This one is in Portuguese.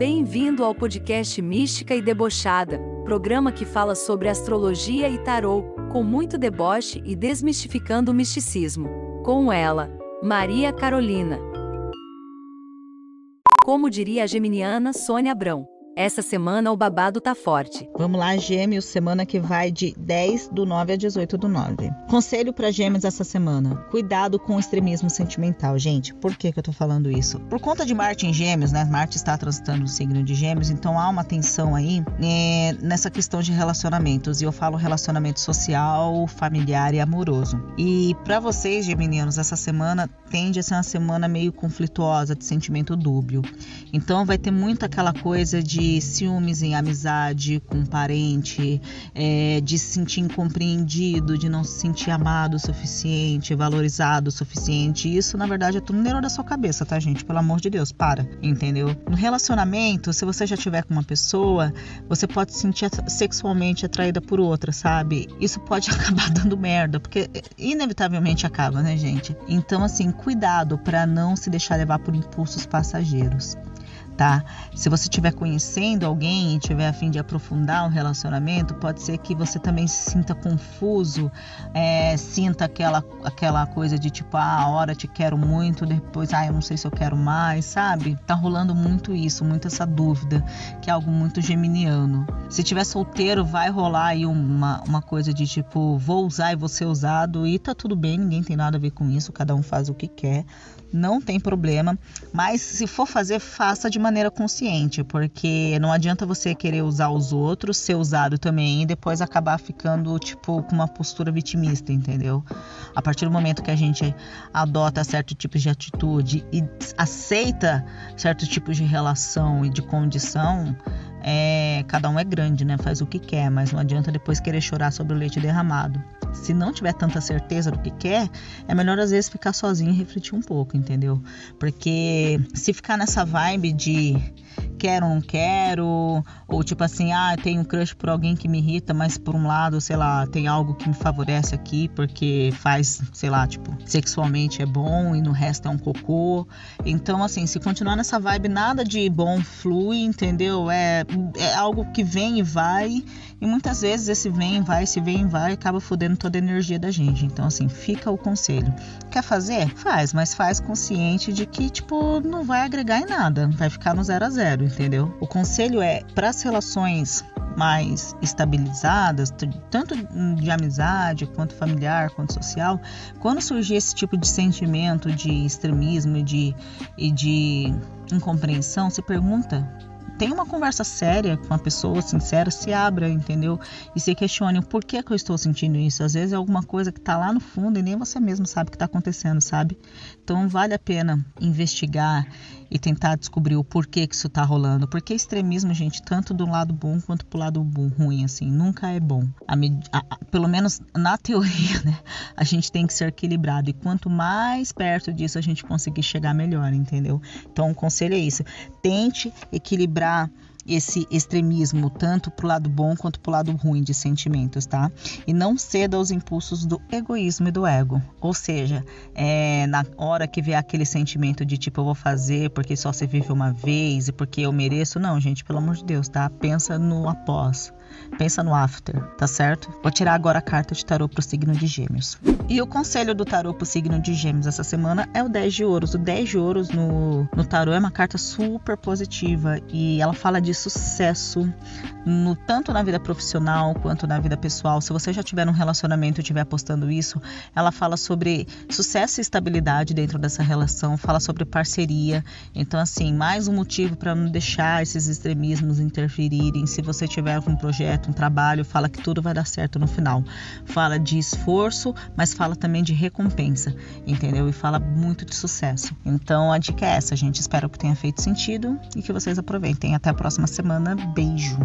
Bem-vindo ao podcast Mística e Debochada, programa que fala sobre astrologia e tarô, com muito deboche e desmistificando o misticismo. Com ela, Maria Carolina. Como diria a geminiana Sônia Abrão. Essa semana o babado tá forte. Vamos lá, Gêmeos, semana que vai de 10 do 9 a 18 do 9. Conselho para Gêmeos essa semana: cuidado com o extremismo sentimental, gente. Por que, que eu tô falando isso? Por conta de Marte em Gêmeos, né? Marte está transitando no signo de Gêmeos, então há uma tensão aí é, nessa questão de relacionamentos. E eu falo relacionamento social, familiar e amoroso. E para vocês, geminianos, essa semana tende a ser uma semana meio conflituosa, de sentimento dúbio. Então vai ter muito aquela coisa de de ciúmes em amizade com um parente, é, de se sentir incompreendido, de não se sentir amado o suficiente, valorizado o suficiente. Isso, na verdade, é tudo neuro da sua cabeça, tá, gente? Pelo amor de Deus, para, entendeu? No relacionamento, se você já tiver com uma pessoa, você pode se sentir sexualmente atraída por outra, sabe? Isso pode acabar dando merda, porque inevitavelmente acaba, né, gente? Então, assim, cuidado para não se deixar levar por impulsos passageiros tá? Se você estiver conhecendo alguém e tiver a fim de aprofundar um relacionamento, pode ser que você também se sinta confuso, é, sinta aquela, aquela coisa de tipo, ah, a hora te quero muito, depois, ah, eu não sei se eu quero mais, sabe? Tá rolando muito isso, muito essa dúvida, que é algo muito geminiano. Se tiver solteiro, vai rolar aí uma, uma coisa de tipo, vou usar e vou ser usado, e tá tudo bem, ninguém tem nada a ver com isso, cada um faz o que quer não tem problema, mas se for fazer, faça de maneira consciente, porque não adianta você querer usar os outros, ser usado também e depois acabar ficando tipo com uma postura vitimista, entendeu? A partir do momento que a gente adota certo tipo de atitude e aceita certo tipo de relação e de condição, é, cada um é grande, né? Faz o que quer, mas não adianta depois querer chorar sobre o leite derramado. Se não tiver tanta certeza do que quer, é melhor às vezes ficar sozinho e refletir um pouco, entendeu? Porque se ficar nessa vibe de quero ou não quero, ou tipo assim, ah, tenho um crush por alguém que me irrita, mas por um lado, sei lá, tem algo que me favorece aqui porque faz, sei lá, tipo, sexualmente é bom e no resto é um cocô. Então, assim, se continuar nessa vibe, nada de bom flui, entendeu? É, é algo que vem e vai, e muitas vezes esse vem e vai, esse vem e vai, acaba fodendo toda a energia da gente. Então, assim, fica o conselho. Quer fazer? Faz, mas faz consciente de que, tipo, não vai agregar em nada, vai ficar no zero a zero entendeu? O conselho é para as relações mais estabilizadas, tanto de amizade quanto familiar, quanto social, quando surgir esse tipo de sentimento de extremismo e de, e de incompreensão, se pergunta tenha uma conversa séria com a pessoa, sincera, se abra, entendeu? E se questione o porquê que eu estou sentindo isso. Às vezes é alguma coisa que está lá no fundo e nem você mesmo sabe o que está acontecendo, sabe? Então vale a pena investigar e tentar descobrir o porquê que isso está rolando. Porque extremismo, gente, tanto do lado bom quanto pro lado ruim, assim, nunca é bom. A, a, pelo menos na teoria, né? A gente tem que ser equilibrado. E quanto mais perto disso a gente conseguir chegar, melhor, entendeu? Então o conselho é isso. Tente equilibrar esse extremismo tanto para o lado bom quanto para o lado ruim de sentimentos, tá? E não ceda aos impulsos do egoísmo e do ego. Ou seja, é, na hora que vier aquele sentimento de tipo eu vou fazer porque só se vive uma vez e porque eu mereço, não, gente, pelo amor de Deus, tá? Pensa no após. Pensa no after, tá certo? Vou tirar agora a carta de tarô pro signo de Gêmeos. E o conselho do tarô pro signo de Gêmeos essa semana é o 10 de ouros. O 10 de ouros no, no tarô é uma carta super positiva e ela fala de sucesso no, tanto na vida profissional quanto na vida pessoal. Se você já tiver um relacionamento e estiver apostando isso, ela fala sobre sucesso e estabilidade dentro dessa relação, fala sobre parceria. Então, assim, mais um motivo para não deixar esses extremismos interferirem. Se você tiver um projeto projeto, um trabalho, fala que tudo vai dar certo no final. Fala de esforço, mas fala também de recompensa, entendeu? E fala muito de sucesso. Então a dica é essa, gente. Espero que tenha feito sentido e que vocês aproveitem. Até a próxima semana. Beijo.